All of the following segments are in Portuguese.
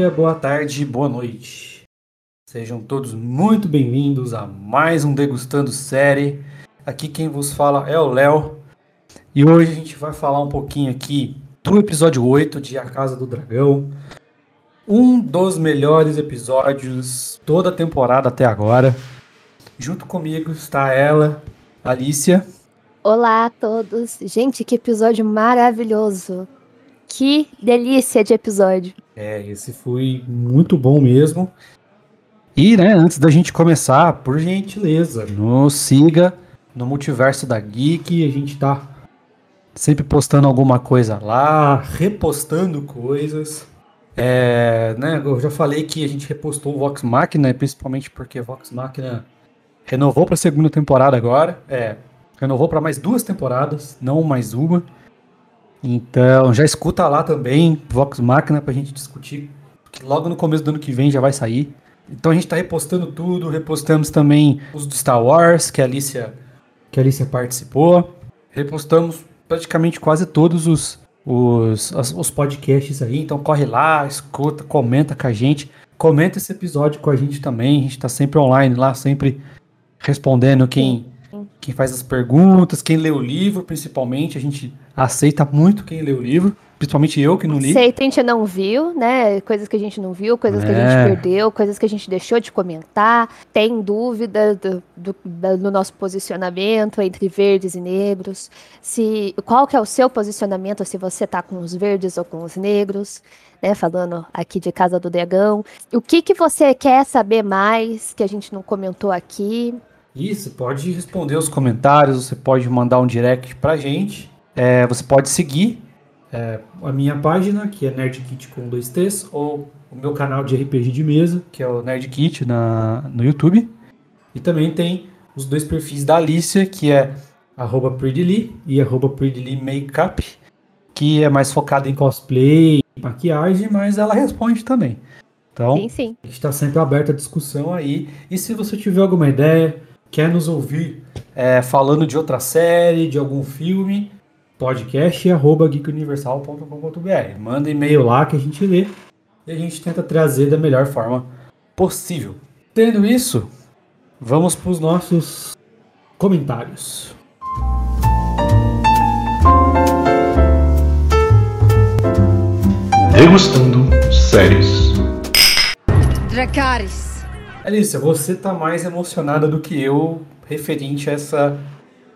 Dia, boa tarde, boa noite. Sejam todos muito bem-vindos a mais um Degustando Série. Aqui quem vos fala é o Léo. E hoje a gente vai falar um pouquinho aqui do episódio 8 de A Casa do Dragão. Um dos melhores episódios toda a temporada até agora. Junto comigo está ela, Alicia. Olá a todos. Gente, que episódio maravilhoso. Que delícia de episódio. É, esse foi muito bom mesmo. E, né, antes da gente começar, por gentileza, nos siga no Multiverso da Geek. A gente tá sempre postando alguma coisa lá, repostando coisas. É, né, eu já falei que a gente repostou o Vox Machina, principalmente porque Vox Machina renovou para a segunda temporada agora. É, renovou para mais duas temporadas, não mais uma. Então, já escuta lá também, Vox Machina, pra gente discutir, que logo no começo do ano que vem já vai sair. Então a gente tá repostando tudo, repostamos também os do Star Wars, que a Alicia, que a Alicia participou. Repostamos praticamente quase todos os, os, os podcasts aí. Então corre lá, escuta, comenta com a gente. Comenta esse episódio com a gente também. A gente tá sempre online lá, sempre respondendo quem, quem faz as perguntas, quem lê o livro, principalmente. A gente aceita muito quem lê o livro, principalmente eu que não li. Aceita, a gente não viu, né? Coisas que a gente não viu, coisas é. que a gente é. perdeu, coisas que a gente deixou de comentar. Tem dúvida do, do, do, nosso posicionamento entre verdes e negros. Se qual que é o seu posicionamento se você tá com os verdes ou com os negros? Né, falando aqui de Casa do Dragão. O que, que você quer saber mais que a gente não comentou aqui? Isso, pode responder os comentários, você pode mandar um direct pra gente. É, você pode seguir é, a minha página, que é NerdKit com dois T's, ou o meu canal de RPG de mesa, que é o NerdKit na, no YouTube. E também tem os dois perfis da Alicia, que é arroba e arroba Makeup, que é mais focado em cosplay, maquiagem, mas ela responde também. Então, sim, sim. a gente está sempre aberto à discussão aí. E se você tiver alguma ideia, quer nos ouvir é, falando de outra série, de algum filme, podcast arroba geekuniversal.com.br. Manda e-mail lá que a gente lê e a gente tenta trazer da melhor forma possível. Tendo isso, vamos para os nossos comentários. Degustando séries. Dracarys. Alicia, você tá mais emocionada do que eu referente a essa,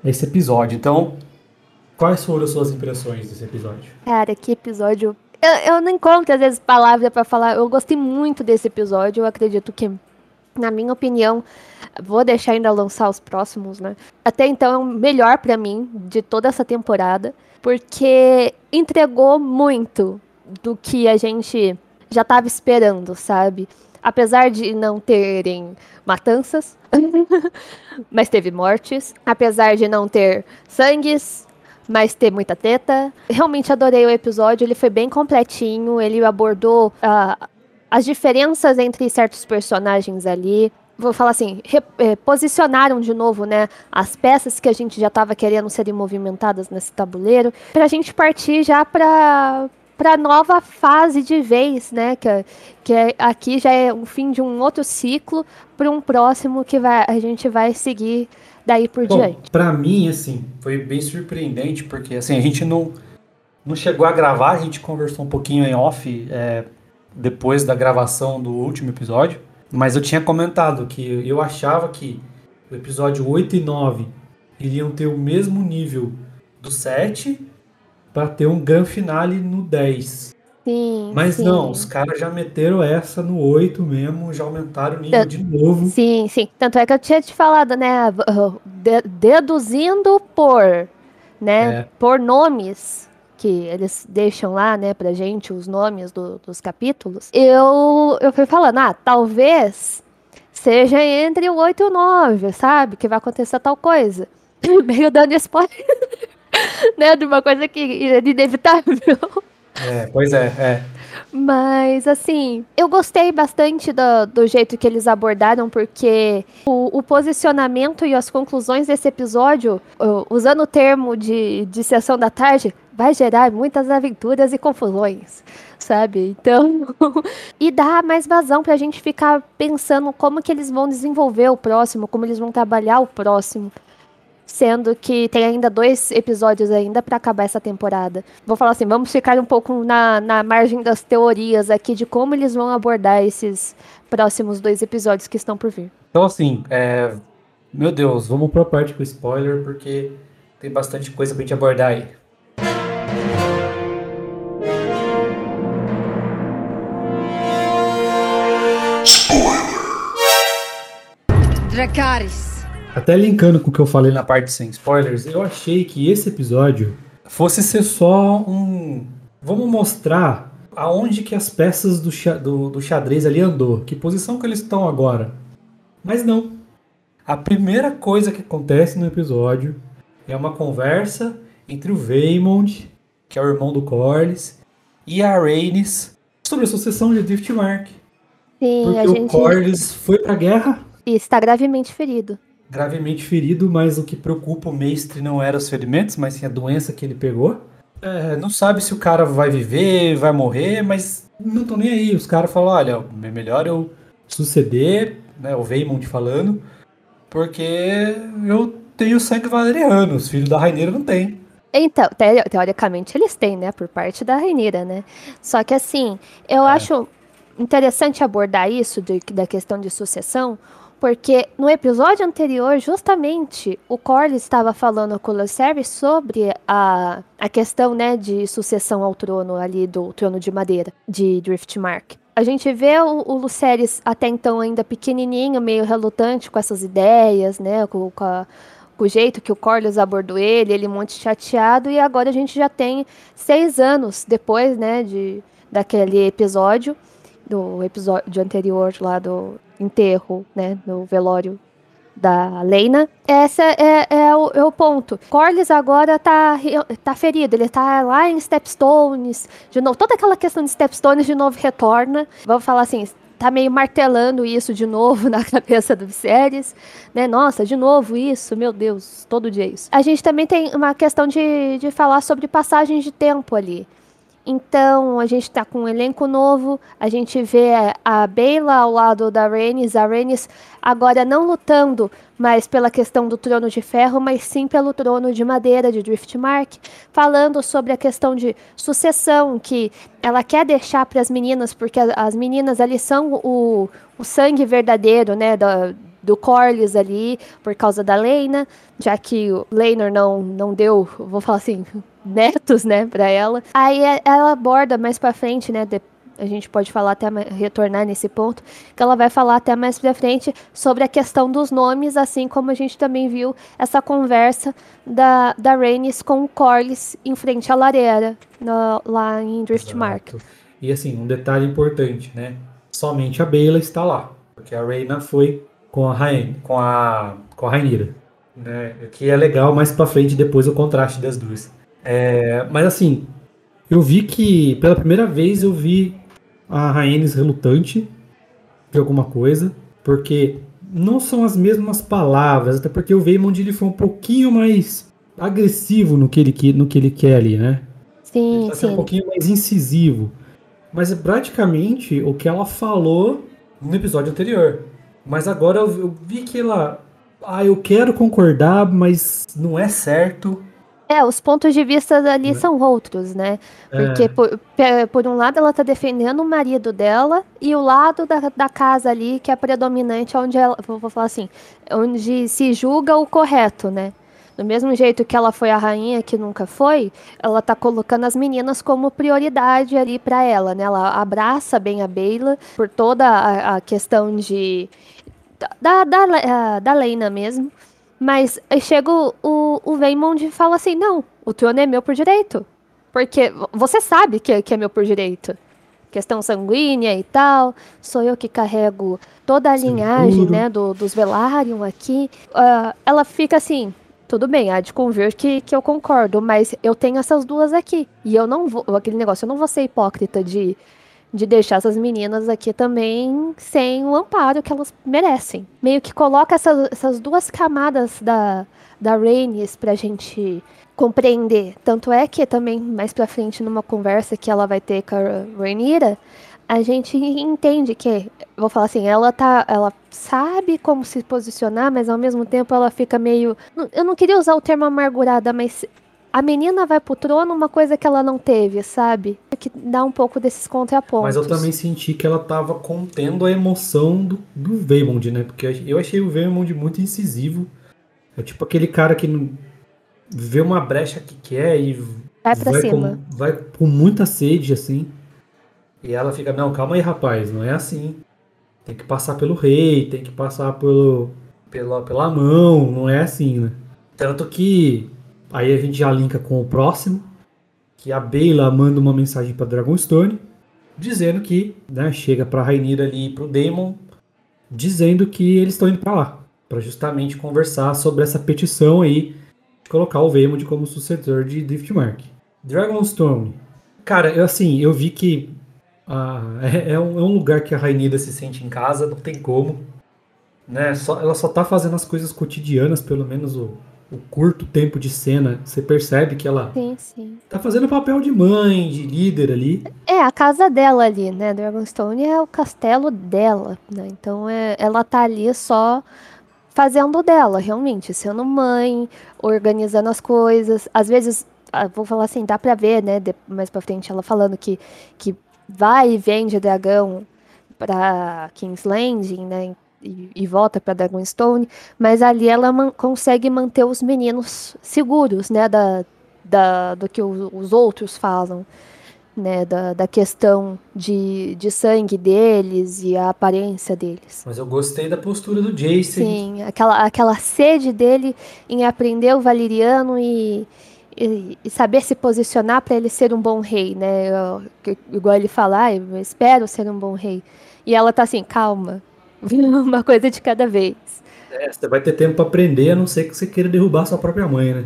esse episódio. Então, quais foram as suas impressões desse episódio? Cara, que episódio. Eu, eu não encontro, às vezes, palavras para falar. Eu gostei muito desse episódio. Eu acredito que, na minha opinião, vou deixar ainda lançar os próximos, né? Até então é o melhor para mim de toda essa temporada. Porque entregou muito do que a gente já estava esperando, sabe? apesar de não terem matanças, mas teve mortes, apesar de não ter sangues, mas ter muita teta. Realmente adorei o episódio, ele foi bem completinho, ele abordou uh, as diferenças entre certos personagens ali. Vou falar assim, eh, posicionaram de novo, né, as peças que a gente já estava querendo serem movimentadas nesse tabuleiro, para a gente partir já para para nova fase de vez, né? Que, que é, aqui já é o fim de um outro ciclo para um próximo que vai, a gente vai seguir daí por Bom, diante. Para mim, assim, foi bem surpreendente porque assim a gente não não chegou a gravar, a gente conversou um pouquinho em off é, depois da gravação do último episódio, mas eu tinha comentado que eu achava que o episódio 8 e 9 iriam ter o mesmo nível do 7 para ter um grande finale no 10. Sim, Mas sim. não, os caras já meteram essa no 8 mesmo, já aumentaram o nível de novo. Sim, sim. Tanto é que eu tinha te falado, né? Deduzindo por, né? É. Por nomes que eles deixam lá, né, pra gente, os nomes do, dos capítulos. Eu, eu fui falando, ah, talvez seja entre o 8 e o 9, sabe? Que vai acontecer tal coisa. Meio dando spoiler. né? De uma coisa que é inevitável. É, pois é, é. Mas, assim, eu gostei bastante do, do jeito que eles abordaram, porque o, o posicionamento e as conclusões desse episódio, usando o termo de, de sessão da tarde, vai gerar muitas aventuras e confusões, sabe? Então, e dá mais vazão pra gente ficar pensando como que eles vão desenvolver o próximo, como eles vão trabalhar o próximo. Sendo que tem ainda dois episódios ainda para acabar essa temporada. Vou falar assim, vamos ficar um pouco na, na margem das teorias aqui de como eles vão abordar esses próximos dois episódios que estão por vir. Então, assim, é... meu Deus, vamos pra parte com spoiler, porque tem bastante coisa pra gente abordar aí. Dracarys. Até linkando com o que eu falei na parte sem spoilers, eu achei que esse episódio fosse ser só um. Vamos mostrar aonde que as peças do, do, do xadrez ali andou, que posição que eles estão agora. Mas não. A primeira coisa que acontece no episódio é uma conversa entre o Vaymond, que é o irmão do Corlys, e a Rhaenys sobre a sucessão de Driftmark. Sim, Porque a o gente... Corlys foi pra guerra. E está gravemente ferido. Gravemente ferido, mas o que preocupa o mestre não era os ferimentos, mas sim a doença que ele pegou. É, não sabe se o cara vai viver, vai morrer, mas não estão nem aí. Os caras falam, olha, é melhor eu suceder, né, o Vaymond falando, porque eu tenho sangue valeriano, os filhos da Raineira não têm. Então, te teoricamente eles têm, né, por parte da Raineira, né? Só que assim, eu é. acho interessante abordar isso de, da questão de sucessão, porque no episódio anterior, justamente, o Corlys estava falando com o Lucerys sobre a, a questão né, de sucessão ao trono ali do trono de madeira de Driftmark. A gente vê o, o Lucerys até então ainda pequenininho, meio relutante com essas ideias, né, com, com, a, com o jeito que o Corlys abordou ele, ele muito chateado, e agora a gente já tem seis anos depois, né, de, daquele episódio, do episódio anterior lá do enterro, né, no velório da Leina. Esse é, é, o, é o ponto. Corlys agora tá, tá ferido, ele tá lá em Stepstones, de novo, toda aquela questão de Stepstones de novo retorna. Vamos falar assim, tá meio martelando isso de novo na cabeça do Viserys, né? Nossa, de novo isso, meu Deus, todo dia isso. A gente também tem uma questão de, de falar sobre passagens de tempo ali. Então, a gente está com um elenco novo, a gente vê a Beyla ao lado da Rhaenys, a Rhaenys agora não lutando mais pela questão do trono de ferro, mas sim pelo trono de madeira de Driftmark, falando sobre a questão de sucessão que ela quer deixar para as meninas, porque as meninas ali são o, o sangue verdadeiro, né, do Corlys ali, por causa da Leina, já que o Leinor não, não deu, vou falar assim, netos, né, para ela. Aí é, ela aborda mais para frente, né, de, a gente pode falar até retornar nesse ponto, que ela vai falar até mais para frente sobre a questão dos nomes, assim como a gente também viu essa conversa da, da Rhaenys com o Corlys em frente à lareira, no, lá em Driftmark. E assim, um detalhe importante, né? Somente a Bela está lá, porque a Reina foi com a Rain, com a com a Rainira, né? Que é legal mais para frente depois o contraste das duas. É, mas assim, eu vi que pela primeira vez eu vi a Rhaenys relutante de alguma coisa, porque não são as mesmas palavras, até porque o Veimond ele foi um pouquinho mais agressivo no que ele, no que ele quer ali, né? Sim, ele tá sim. um pouquinho mais incisivo. Mas é praticamente o que ela falou no episódio anterior. Mas agora eu, eu vi que ela. Ah, eu quero concordar, mas não é certo. É, os pontos de vista ali é. são outros, né? Porque, é. por, por, um lado, ela tá defendendo o marido dela, e o lado da, da casa ali, que é predominante, onde ela, vou falar assim, onde se julga o correto, né? Do mesmo jeito que ela foi a rainha que nunca foi, ela tá colocando as meninas como prioridade ali para ela, né? Ela abraça bem a Beyla por toda a, a questão de. Da, da, da, Leina mesmo. Mas aí chega o, o, o Vaymond e fala assim: não, o trono é meu por direito. Porque você sabe que, que é meu por direito. Questão sanguínea e tal. Sou eu que carrego toda a linhagem né, do, dos Velaryon aqui. Uh, ela fica assim: tudo bem, há de convir que, que eu concordo, mas eu tenho essas duas aqui. E eu não vou. Aquele negócio, eu não vou ser hipócrita de de deixar essas meninas aqui também sem o amparo que elas merecem. Meio que coloca essas, essas duas camadas da, da Rhaenys pra gente compreender. Tanto é que também mais pra frente numa conversa que ela vai ter com a Rhaenyra, a gente entende que, vou falar assim, ela tá, ela sabe como se posicionar, mas ao mesmo tempo ela fica meio, eu não queria usar o termo amargurada, mas a menina vai pro trono uma coisa que ela não teve, sabe? Que dá um pouco desses contrapontos. Mas eu também senti que ela tava contendo a emoção do, do Veymond, né? Porque eu achei o Veymond muito incisivo. É tipo aquele cara que vê uma brecha que quer e vai pra vai cima. Com, vai com muita sede, assim. E ela fica, não, calma aí, rapaz, não é assim. Tem que passar pelo rei, tem que passar pelo, pela, pela mão, não é assim, né? Tanto que aí a gente já linka com o próximo, que a Beyla manda uma mensagem para Dragonstone, dizendo que, né, chega para Rainira ali e pro Daemon, dizendo que eles estão indo para lá, para justamente conversar sobre essa petição aí de colocar o Veemond como sucessor de Driftmark. Dragonstone. Cara, eu assim, eu vi que ah, é, é, um, é, um, lugar que a Rainida se sente em casa, não tem como. Né? Só, ela só tá fazendo as coisas cotidianas, pelo menos o, o curto tempo de cena. Você percebe que ela sim, sim. tá fazendo o papel de mãe, de líder ali. É, a casa dela ali, né? Dragonstone é o castelo dela, né? Então é, ela tá ali só fazendo dela, realmente, sendo mãe, organizando as coisas. Às vezes, ah, vou falar assim, dá pra ver, né? Mais pra frente ela falando que, que vai e vem de dragão para King's Landing, né? E, e volta para Dragonstone, mas ali ela man consegue manter os meninos seguros, né? Da, da, do que os, os outros falam, né? Da, da questão de, de sangue deles e a aparência deles. Mas eu gostei da postura do Jason. Sim, aquela, aquela sede dele em aprender o valeriano e e, e, saber se posicionar para ele ser um bom rei, né? Eu, igual ele falar, ah, eu espero ser um bom rei. E ela tá assim, calma, uma coisa de cada vez. É, você vai ter tempo para aprender, a não ser que você queira derrubar sua própria mãe, né?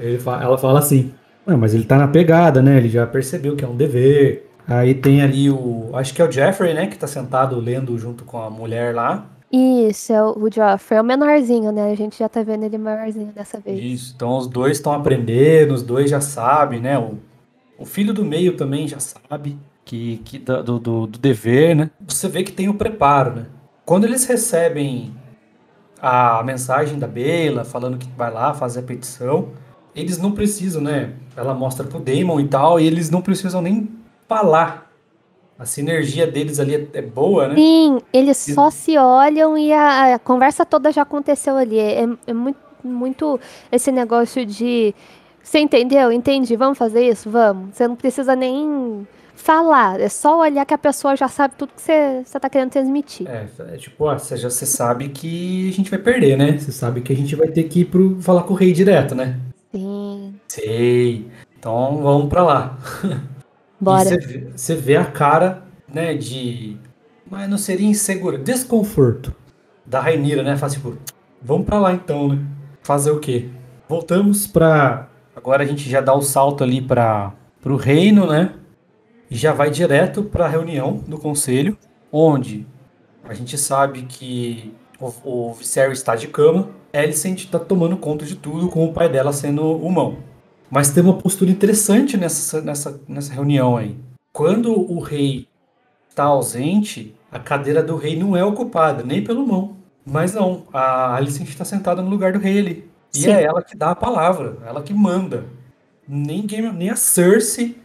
Ele fala, ela fala assim, ah, mas ele tá na pegada, né? Ele já percebeu que é um dever. Aí tem ali o, acho que é o Jeffrey, né? Que tá sentado lendo junto com a mulher lá. Isso, é o Joffrey, é o menorzinho, né? A gente já tá vendo ele maiorzinho dessa vez. Isso, então os dois estão aprendendo, os dois já sabem, né? O, o filho do meio também já sabe que, que do, do, do dever, né? Você vê que tem o preparo, né? Quando eles recebem a mensagem da Bela falando que vai lá fazer a petição, eles não precisam, né? Ela mostra pro Damon e tal, e eles não precisam nem falar a sinergia deles ali é, é boa, né? Sim, eles e... só se olham e a, a, conversa toda já aconteceu ali. É, é muito, muito esse negócio de. Você entendeu? Entendi. Vamos fazer isso? Vamos. Você não precisa nem falar. É só olhar que a pessoa já sabe tudo que você, você tá querendo transmitir. É, é tipo, ó, você já você sabe que a gente vai perder, né? Você sabe que a gente vai ter que ir pro, falar com o rei direto, né? Sim. Sei. Então vamos pra lá. Bora. Você vê, a cara, né, de. Mas não seria insegura. Desconforto da Rainira, né? Faz tipo, vamos pra lá então, né? Fazer o quê? Voltamos pra. Agora a gente já dá o salto ali para pro reino, né? E já vai direto para a reunião do conselho, onde a gente sabe que o, o Viserys está de cama, Alicent está tomando conta de tudo, com o pai dela sendo o mão. Mas tem uma postura interessante nessa, nessa, nessa reunião aí. Quando o rei está ausente, a cadeira do rei não é ocupada, nem pelo mão. Mas não, a Alicent está sentada no lugar do rei ali. E Sim. é ela que dá a palavra, ela que manda. Nem, Game, nem a Cersei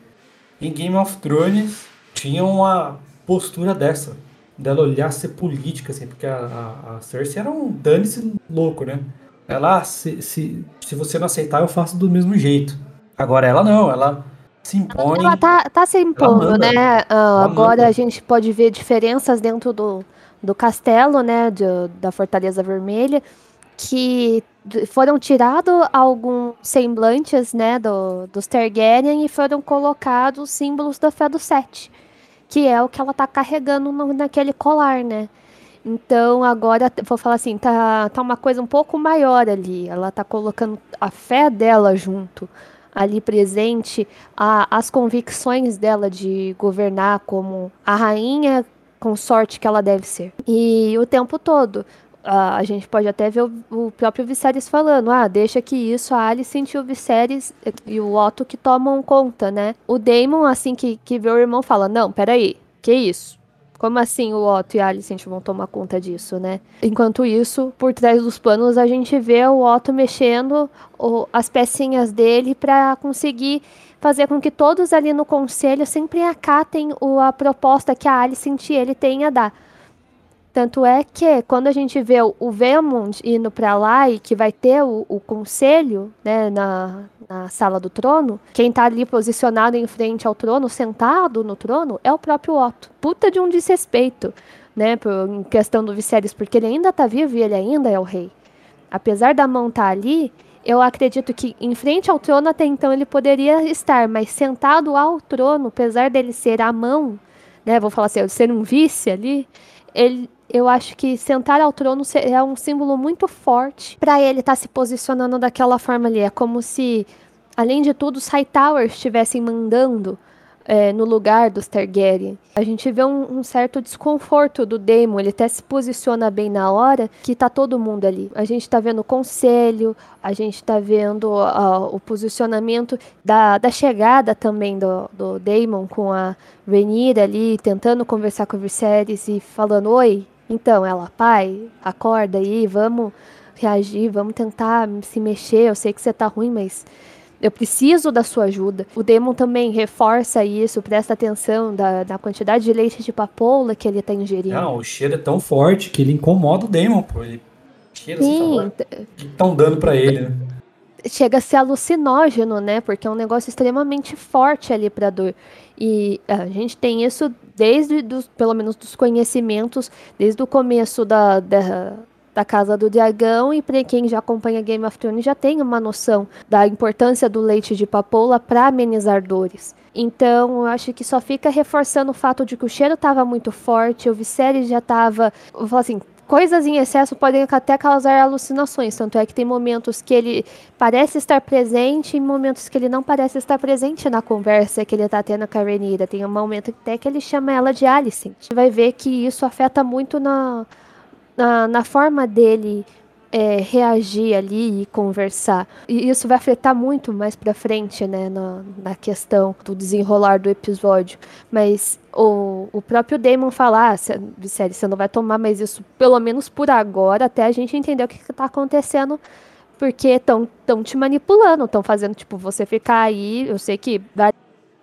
em Game of Thrones tinha uma postura dessa. Dela olhar ser política, assim, porque a, a, a Cersei era um dane-se louco, né? Ela, se, se, se você não aceitar, eu faço do mesmo jeito. Agora ela não, ela se impõe. Ela tá, tá se impondo, né? Uh, agora manda. a gente pode ver diferenças dentro do, do castelo, né? De, da Fortaleza Vermelha, que foram tirados alguns semblantes, né? Do, dos Targaryen e foram colocados símbolos da fé do Sete. Que é o que ela tá carregando no, naquele colar, né? Então agora, vou falar assim, tá, tá uma coisa um pouco maior ali. Ela tá colocando a fé dela junto, ali presente, a, as convicções dela de governar como a rainha consorte que ela deve ser. E o tempo todo, a, a gente pode até ver o, o, próprio Viserys falando, ah, deixa que isso a Alicent e o Viserys e o Otto que tomam conta, né? O Daemon, assim que, que vê o irmão, fala, não, peraí, que isso? Como assim o Otto e a Alicent vão tomar conta disso, né? Enquanto isso, por trás dos panos, a gente vê o Otto mexendo o, as pecinhas dele para conseguir fazer com que todos ali no conselho sempre acatem o, a proposta que a Alicent e ele têm a dar. Tanto é que quando a gente vê o, Vermont indo para lá e que vai ter o, o conselho né, na, na sala do trono, quem tá ali posicionado em frente ao trono, sentado no trono, é o próprio Otto. Puta de um desrespeito, né, por, em questão do Viserys, porque ele ainda tá vivo e ele ainda é o rei. Apesar da mão estar tá ali, eu acredito que em frente ao trono até então ele poderia estar, mas sentado ao trono, apesar dele ser a mão, né, vou falar assim, ser um vice ali, ele eu acho que sentar ao trono é um símbolo muito forte para ele estar tá se posicionando daquela forma ali. É como se, além de tudo, os Hightowers estivessem mandando é, no lugar dos Targaryen. A gente vê um, um, certo desconforto do Daemon, ele até se posiciona bem na hora que tá todo mundo ali. A gente tá vendo o conselho, a gente tá vendo o posicionamento da, da chegada também do, do Daemon com a Rhaenyra ali, tentando conversar com o Viserys e falando, oi, então, ela, pai, acorda aí, vamos reagir, vamos tentar se mexer. Eu sei que você tá ruim, mas eu preciso da sua ajuda. O Demon também reforça isso, presta atenção da, da quantidade de leite de papoula que ele tá ingerindo. Não, o cheiro é tão forte que ele incomoda o Demon, pô. Ele cheira Sim. assim, que estão dando para ele, né? Chega a ser alucinógeno, né? Porque é um negócio extremamente forte ali pra dor. E a gente tem isso desde, dos, pelo menos, dos conhecimentos, desde o começo da, da, da Casa do Dragão, e para quem já acompanha Game of Thrones já tem uma noção da importância do leite de papoula para amenizar dores. Então, eu acho que só fica reforçando o fato de que o cheiro estava muito forte, o Viserys já estava, assim, coisas em excesso podem até causar alucinações. Tanto é que tem momentos que ele parece estar presente e momentos que ele não parece estar presente na conversa que ele está tendo com a Renira. Tem um momento até que ele chama ela de Alicent. Você vai ver que isso afeta muito na, na, na forma dele é, reagir ali e conversar. E isso vai afetar muito mais pra frente, né, na, na questão do desenrolar do episódio. Mas o, o próprio Damon falar, ah, você não vai tomar mais isso, pelo menos por agora, até a gente entender o que, que tá acontecendo. Porque estão tão te manipulando, estão fazendo, tipo, você ficar aí. Eu sei que vai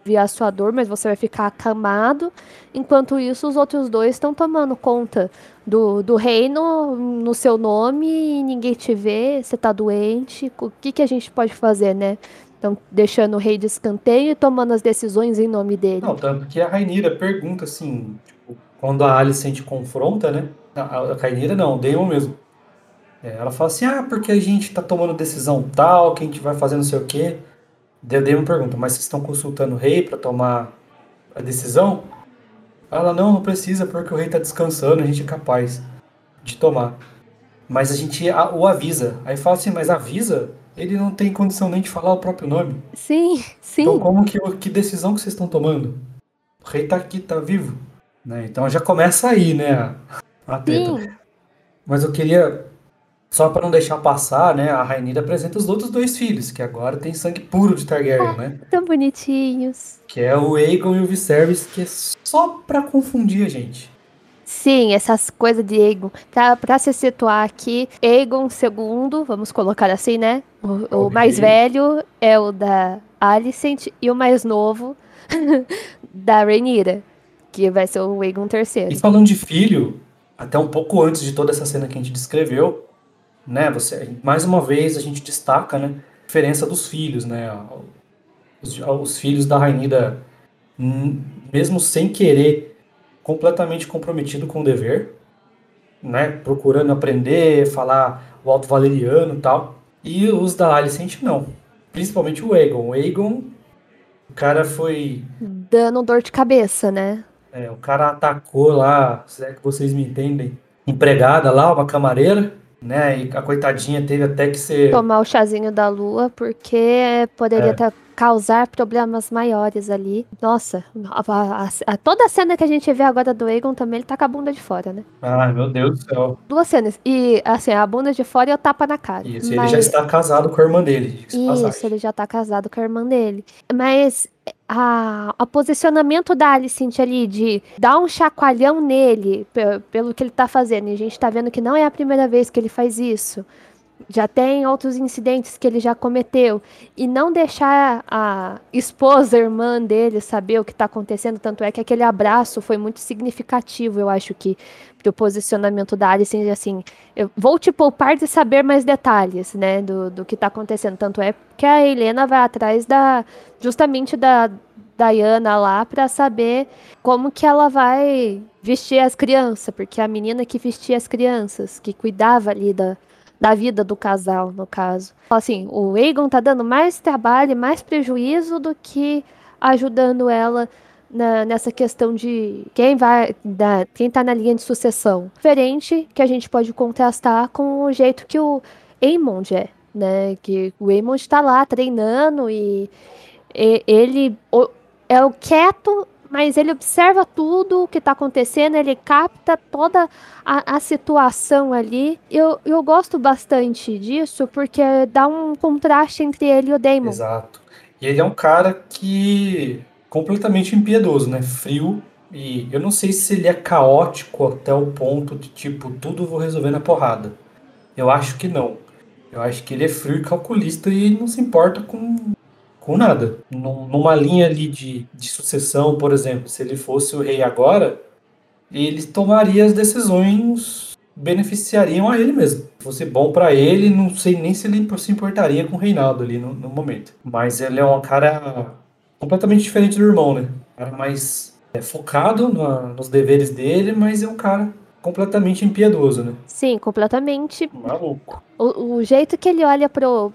aliviar a sua dor, mas você vai ficar acamado. Enquanto isso, os outros dois estão tomando conta do, do reino no seu nome e ninguém te vê, você tá doente. O que, que a gente pode fazer, né? Então, deixando o rei de escanteio e tomando as decisões em nome dele. Não, tanto que a Rainira pergunta assim, tipo, quando a Alicent confronta, né? A, Rainira não, o Daemon mesmo. É, ela fala assim, ah, porque a gente tá tomando decisão tal, que a gente vai fazer não sei o quê. Daí o Daemon pergunta, mas vocês estão consultando o rei para tomar a decisão? Ela, não, não precisa, porque o rei tá descansando, a gente é capaz de tomar. Mas a gente o avisa. Aí fala assim, mas avisa? Ele não tem condição nem de falar o próprio nome. Sim, sim. Então como que, que decisão que vocês estão tomando? O rei tá aqui, tá vivo. Né? Então já começa aí, né, a, a Sim. Mas eu queria só para não deixar passar, né, a Rainira apresenta os outros dois filhos, que agora tem sangue puro de Targaryen, ah, né? Tão bonitinhos. Que é o Aegon e o Viserys, que é só para confundir a gente. Sim, essas coisas de Aegon. Pra, pra se situar aqui, Aegon II, vamos colocar assim, né? O, o mais velho é o da Alicent e o mais novo da Rhaenyra, que vai ser o Aegon III. E falando de filho, até um pouco antes de toda essa cena que a gente descreveu, né? Você, mais uma vez a gente destaca, né? A diferença dos filhos, né? Os, os filhos da Rainida, mesmo sem querer, completamente comprometido com o dever, né? Procurando aprender, falar o alto valeriano e tal. E os da Alicent não. Principalmente o Aegon. O Aegon, o cara foi. Dando dor de cabeça, né? É, o cara atacou lá, se é que vocês me entendem, empregada lá, uma camareira né? E a coitadinha teve até que ser. Tomar o chazinho da lua, porque poderia estar é. tá causar problemas maiores ali. Nossa, a, a, a, toda a cena que a gente vê agora do Egon também, ele tá com a bunda de fora, né? Ai, meu Deus do céu. Duas cenas. E, assim, a bunda de fora e o tapa na cara. Isso, Mas... ele já está casado com a irmã dele. Isso, ele já tá casado com a irmã dele. Mas a, a posicionamento da Alicent ali de dar um chacoalhão nele pelo que ele tá fazendo. E a gente tá vendo que não é a primeira vez que ele faz isso já tem outros incidentes que ele já cometeu. E não deixar a esposa, a irmã dele saber o que está acontecendo, tanto é que aquele abraço foi muito significativo, eu acho que do posicionamento da Alice, assim, eu vou te poupar de saber mais detalhes, né, do, do que está acontecendo, tanto é que a Helena vai atrás da, justamente da Diana lá para saber como que ela vai vestir as crianças, porque a menina que vestia as crianças, que cuidava ali da, da vida do casal, no caso. Assim, o Aegon tá dando mais trabalho, mais prejuízo do que ajudando ela na, nessa questão de quem vai, da, quem tá na linha de sucessão. Diferente que a gente pode contrastar com o jeito que o Aemond é, né? Que o Aemond tá lá treinando e, e ele o, é o quieto mas ele observa tudo o que está acontecendo, ele capta toda a, a, situação ali. Eu, eu gosto bastante disso porque dá um contraste entre ele e o Damon. Exato. E ele é um cara que completamente impiedoso, né? Frio. E eu não sei se ele é caótico até o ponto de tipo, tudo vou resolver na porrada. Eu acho que não. Eu acho que ele é frio e calculista e não se importa com com nada. Numa linha ali de, de sucessão, por exemplo, se ele fosse o rei agora, ele tomaria as decisões beneficiariam a ele mesmo. Se fosse bom para ele, não sei nem se ele se importaria com o Reinaldo ali no, no, momento. Mas ele é um cara completamente diferente do irmão, né? Um cara mais é, focado na, nos deveres dele, mas é um cara completamente impiedoso, né? Sim, completamente. Maluco. O, o jeito que ele olha pro.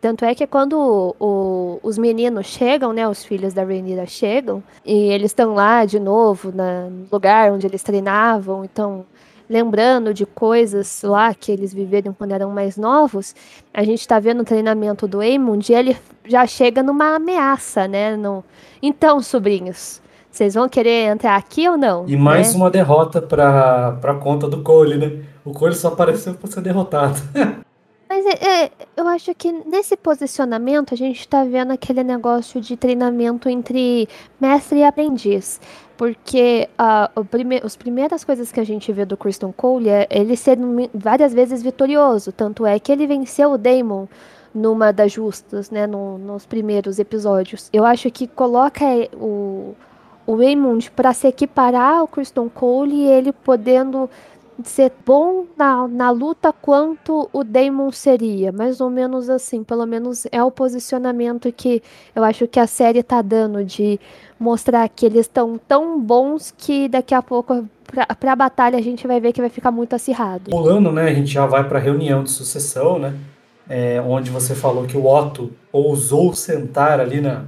Tanto é que quando o, os meninos chegam, né, os filhos da Rhaenyra chegam, e eles estão lá de novo, na, no lugar onde eles treinavam, então lembrando de coisas lá que eles viveram quando eram mais novos, a gente está vendo o treinamento do Aemond e ele já chega numa ameaça, né? No... Então, sobrinhos, vocês vão querer entrar aqui ou não? E mais né? uma derrota para a conta do Cole, né? O Cole só apareceu para ser derrotado. Mas é, é, eu acho que nesse posicionamento a gente está vendo aquele negócio de treinamento entre mestre e aprendiz. Porque uh, prime as primeiras coisas que a gente vê do Kristen Cole é ele ser várias vezes vitorioso. Tanto é que ele venceu o Damon numa das justas, né, no, nos primeiros episódios. Eu acho que coloca o, o Raymond para se equiparar ao Kristen Cole e ele podendo ser bom na, na luta quanto o Damon seria. Mais ou menos assim. Pelo menos é o posicionamento que eu acho que a série tá dando de mostrar que eles estão tão bons que daqui a pouco pra, pra batalha a gente vai ver que vai ficar muito acirrado. Pulando, né? A gente já vai pra reunião de sucessão, né? É, onde você falou que o Otto ousou sentar ali na,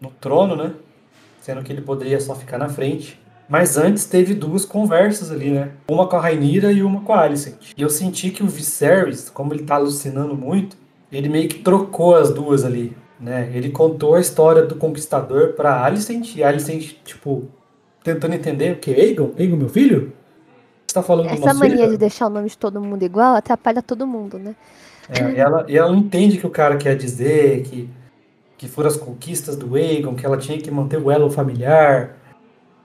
no trono, né? Sendo que ele poderia só ficar na frente. Mas antes teve duas conversas ali, né? Uma com a Rainira e uma com a Alicent. E eu senti que o Viserys, como ele tá alucinando muito, ele meio que trocou as duas ali, né? Ele contou a história do conquistador pra Alicent e a Alicent, tipo, tentando entender o que? Aegon? Aegon, meu filho? Você tá falando Essa mania filho? de deixar o nome de todo mundo igual atrapalha todo mundo, né? É, e, ela, e ela entende o que o cara quer dizer, que, que foram as conquistas do Aegon, que ela tinha que manter o elo familiar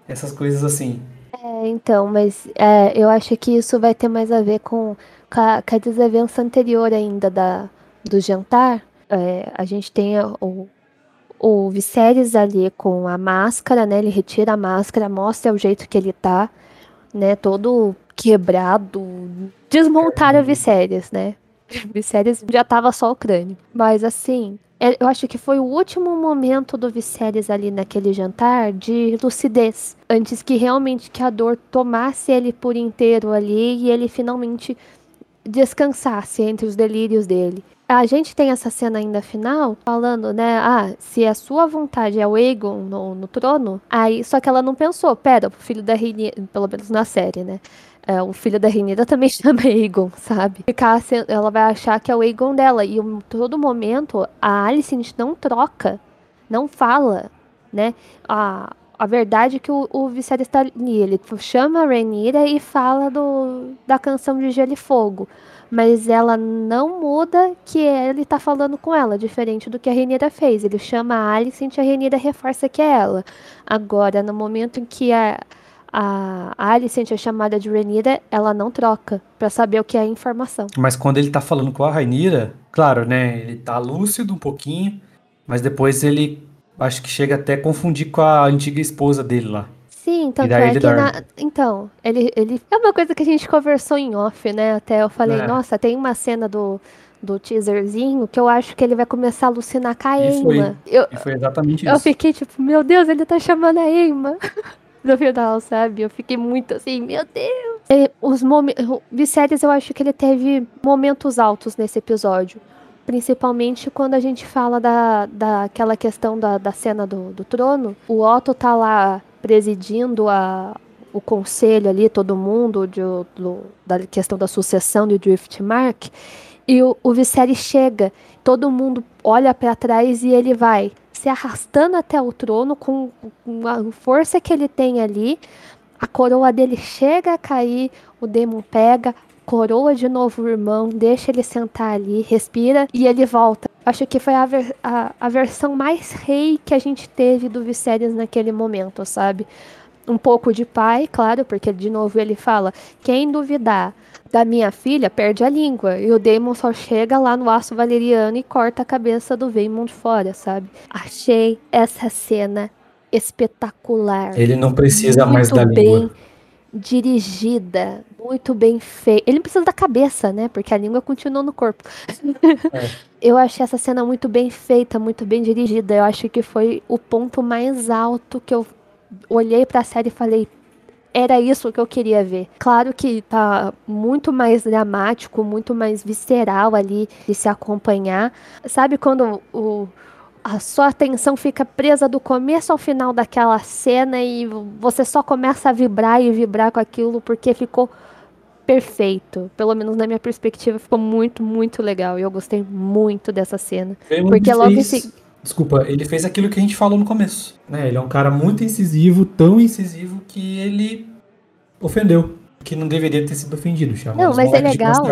essas coisas assim. É, então, mas é, eu acho que isso vai ter mais a ver com, com, a, com a desavença anterior ainda da, do jantar. É, a gente tem o, o Viserys ali com a máscara, né? Ele retira a máscara, mostra o jeito que ele tá, né? Todo quebrado. Desmontaram o Viserys, né? O Viserys já tava só o crânio. Mas assim, eu acho que foi o último momento do Viserys ali naquele jantar de lucidez. Antes que realmente que a dor tomasse ele por inteiro ali e ele finalmente descansasse entre os delírios dele. A gente tem essa cena ainda final falando, né? Ah, se a sua vontade é o Aegon no, no trono, aí só que ela não pensou, pera, o filho da Rainha, pelo menos na série, né? É, o filho da Renida também chama Aegon, sabe? Ficar, ela vai achar que é o Aegon dela. E em todo momento, a Alicent não troca não fala, né? A, a verdade é que o, o Viserys está ali, ele chama a Rhaenyra e fala do, da canção de Gelo e Fogo, mas ela não muda que ele está falando com ela, diferente do que a Rhaenyra fez. Ele chama a Alicent e a Rhaenyra reforça que é ela. Agora, no momento em que a, a, Alicent é chamada de Rhaenyra, ela não troca para saber o que é a informação. Mas quando ele tá falando com a Rhaenyra, claro, né, ele tá lúcido um pouquinho, mas depois ele acho que chega até a confundir com a antiga esposa dele lá. Sim, tanto é que na... Então, ele, ele. É uma coisa que a gente conversou em off, né? Até eu falei, é. nossa, tem uma cena do, do teaserzinho que eu acho que ele vai começar a alucinar com a e Foi, eu, e foi exatamente eu isso. Eu fiquei tipo, meu Deus, ele tá chamando a Emma. no final, sabe? Eu fiquei muito assim, meu Deus. E os momentos. Viserys, eu acho que ele teve momentos altos nesse episódio principalmente quando a gente fala da, daquela questão da, da cena do, do trono. O Otto tá lá presidindo a, o conselho ali, todo mundo, de, do, da questão da sucessão de Driftmark, e o, o Viserys chega, todo mundo olha para trás e ele vai se arrastando até o trono com, a força que ele tem ali. A coroa dele chega a cair, o Demon pega, coroa de novo o irmão, deixa ele sentar ali, respira e ele volta. Acho que foi a, ver, a, a versão mais rei que a gente teve do Viserys naquele momento, sabe? Um pouco de pai, claro, porque de novo ele fala: quem duvidar da minha filha perde a língua. E o Daemon só chega lá no aço valeriano e corta a cabeça do Vaemond fora, sabe? Achei essa cena espetacular. Ele não precisa mais da bem língua. dirigida, muito bem feito. Ele não precisa da cabeça, né? Porque a língua continua no corpo. É. Eu achei essa cena muito bem feita, muito bem dirigida. Eu acho que foi o ponto mais alto que eu olhei para a série e falei, era isso que eu queria ver. Claro que tá muito mais dramático, muito mais visceral ali de se acompanhar. Sabe quando o a sua atenção fica presa do começo ao final daquela cena e você só começa a vibrar e vibrar com aquilo porque ficou perfeito. Pelo menos na minha perspectiva, ficou muito, muito legal. E eu gostei muito dessa cena. Ele porque logo fez... esse... Desculpa, ele fez aquilo que a gente falou no começo. Né? Ele é um cara muito incisivo, tão incisivo que ele ofendeu. Que não deveria ter sido ofendido. Não, mas é legal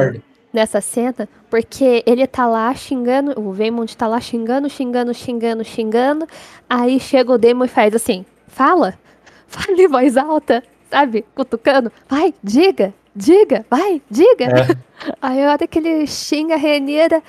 nessa cena, porque ele tá lá xingando, o Vaymond tá lá xingando, xingando, xingando, xingando, aí chega o Demon e faz assim, fala, fala em voz alta, sabe, cutucando, vai, diga, diga, vai, diga. É. Aí a hora que ele xinga a Reneira,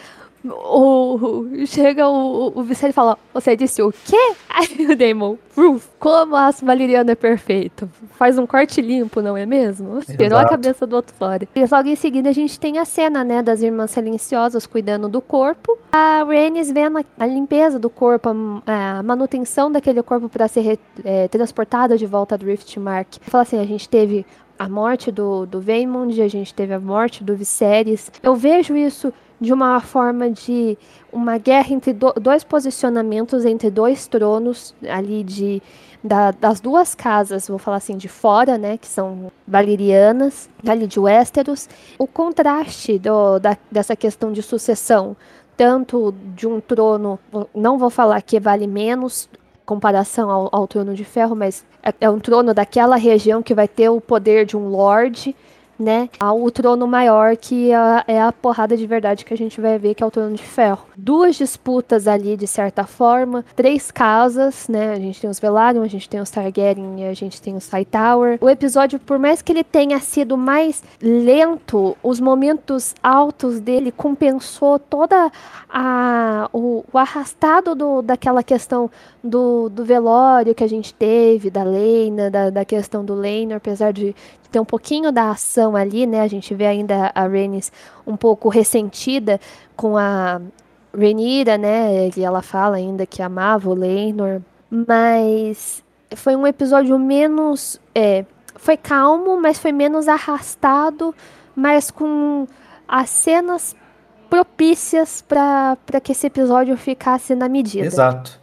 o, chega o, o Vicente e fala: Você disse o quê? Aí o Damon, Roof, como aço valeriano é perfeito. Faz um corte limpo, não é mesmo? Tirou a cabeça do outro fora. E logo em seguida a gente tem a cena, né, das irmãs silenciosas cuidando do corpo. A Rhaenys vendo a, a limpeza do corpo, a, a manutenção daquele corpo para ser é, transportado de volta a Driftmark. Fala assim: a gente teve a morte do, do Vaemond, a gente teve a morte do Viserys. Eu vejo isso de uma forma de uma guerra entre do, dois posicionamentos, entre dois tronos ali de da, das duas casas, vou falar assim, de fora, né, que são valerianas, ali de Westeros, o contraste do, da, dessa questão de sucessão, tanto de um trono, não vou falar que vale menos comparação ao, ao trono de ferro, mas é, é um trono daquela região que vai ter o poder de um lord, né, ao trono maior, que é, é a porrada de verdade que a gente vai ver, que é o trono de ferro. Duas disputas ali, de certa forma, três casas, né, a gente tem os Velaryon, a gente tem os Targaryen e a gente tem os Hightower. O episódio, por mais que ele tenha sido mais lento, os momentos altos dele compensou toda a o, o arrastado do, daquela questão do, do velório que a gente teve, da Leina, da, da questão do Leinor, apesar de, ter um pouquinho da ação ali, né? A gente vê ainda a Rhaenys um pouco ressentida com a Rhaenyra, né? E ela fala ainda que amava o Leinor, mas foi um episódio menos, é, foi calmo, mas foi menos arrastado, mas com as cenas propícias para que esse episódio ficasse na medida. Exato.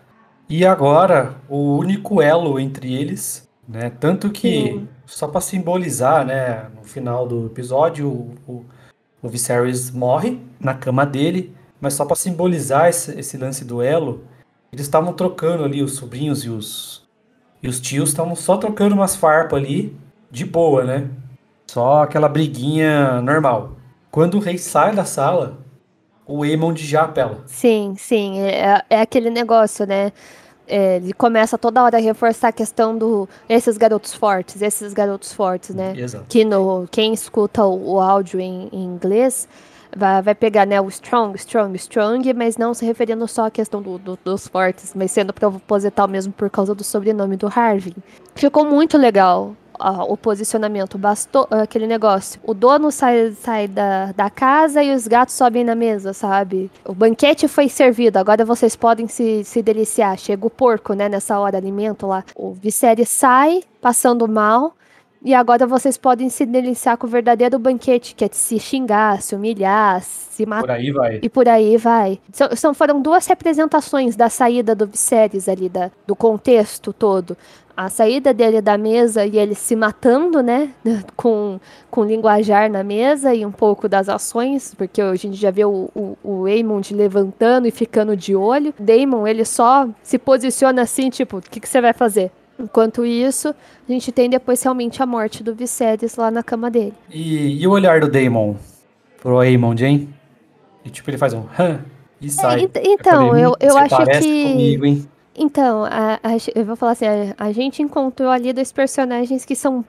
E agora, o único elo entre eles, né? Tanto que Sim só para simbolizar, né, no final do episódio, o, o, o Viserys morre na cama dele, mas só para simbolizar esse, esse lance do elo, eles estavam trocando ali, os sobrinhos e os, e os tios estavam só trocando umas farpas ali, de boa, né? Só aquela briguinha normal. Quando o rei sai da sala, o Aemond já apela. Sim, sim. É, é aquele negócio, né? É, ele começa toda hora a reforçar a questão do esses garotos fortes, esses garotos fortes, né? Exato. Que no, quem escuta o, o áudio em, em inglês vai, vai pegar né, o strong, strong, strong, mas não se referindo só à questão do, do, dos fortes, mas sendo proposital mesmo por causa do sobrenome do Harvey. Ficou muito legal o posicionamento, bastou aquele negócio. O dono sai, sai da, da casa e os gatos sobem na mesa, sabe? O banquete foi servido, agora vocês podem se, se deliciar. Chega o porco, né, nessa hora, alimento lá. O Viserys sai, passando mal, e agora vocês podem se deliciar com o verdadeiro banquete, que é se xingar, se humilhar, se matar. Por aí vai. E por aí vai. São, são foram duas representações da saída do Viserys ali, da, do contexto todo a saída dele da mesa e ele se matando, né? Com, com linguajar na mesa e um pouco das ações, porque a gente já vê o, o, o Aemond levantando e ficando de olho. Daemon, ele só se posiciona assim, tipo, o que, que você vai fazer? Enquanto isso, a gente tem depois realmente a morte do Viserys lá na cama dele. E, e o olhar do Daemon pro Aemond, hein? E tipo, ele faz um hã e sai. É, então, eu, eu acho que. Comigo, hein? Então, a, a, eu vou falar assim, a, a, gente encontrou ali dois personagens que são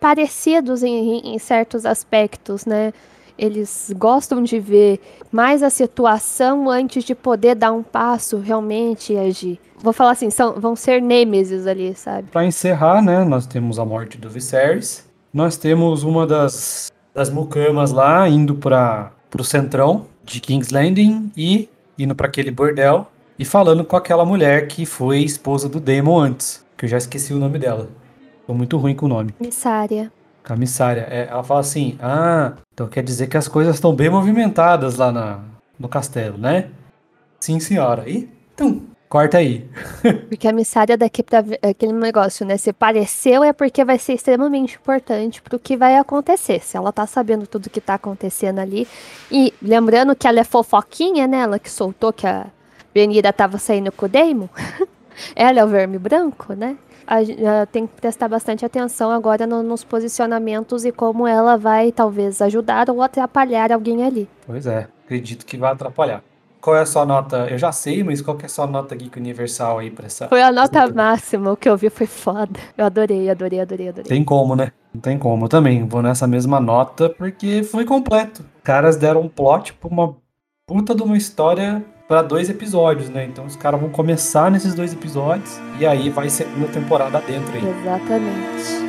parecidos em, em, certos aspectos, né? Eles gostam de ver mais a situação antes de poder dar um passo realmente e agir. Vou falar assim, são, vão ser nêmesis ali, sabe? Para encerrar, né, nós temos a morte do Viserys. Nós temos uma das, das mucamas lá indo para o centrão de King's Landing e indo para aquele bordel e falando com aquela mulher que foi esposa do Demon antes, que eu já esqueci o nome dela. Tô muito ruim com o nome. Comissária. Comissária. É, ela fala assim: Ah, então quer dizer que as coisas estão bem movimentadas lá na, no castelo, né? Sim, senhora. E, então, corta aí. porque a missária daqui pra aquele negócio, né? Se pareceu é porque vai ser extremamente importante pro que vai acontecer. Se ela tá sabendo tudo que tá acontecendo ali. E lembrando que ela é fofoquinha, né? Ela que soltou que a Benida estava saindo com o Daemon, ela é o verme branco, né? A, a, tem que prestar bastante atenção agora no, nos posicionamentos e como ela vai talvez ajudar ou atrapalhar alguém ali. Pois é, acredito que vai atrapalhar. Qual é a sua nota? Eu já sei, mas qual que é a sua nota Geek Universal aí pra essa? Foi a nota máxima, o que eu vi foi foda. Eu adorei, adorei, adorei, adorei. Tem como, né? Não tem como. Eu também vou nessa mesma nota porque foi completo. Os caras deram um plot pra uma puta de uma história para dois episódios, né? Então os caras vão começar nesses dois episódios e aí vai ser uma temporada dentro aí. Exatamente.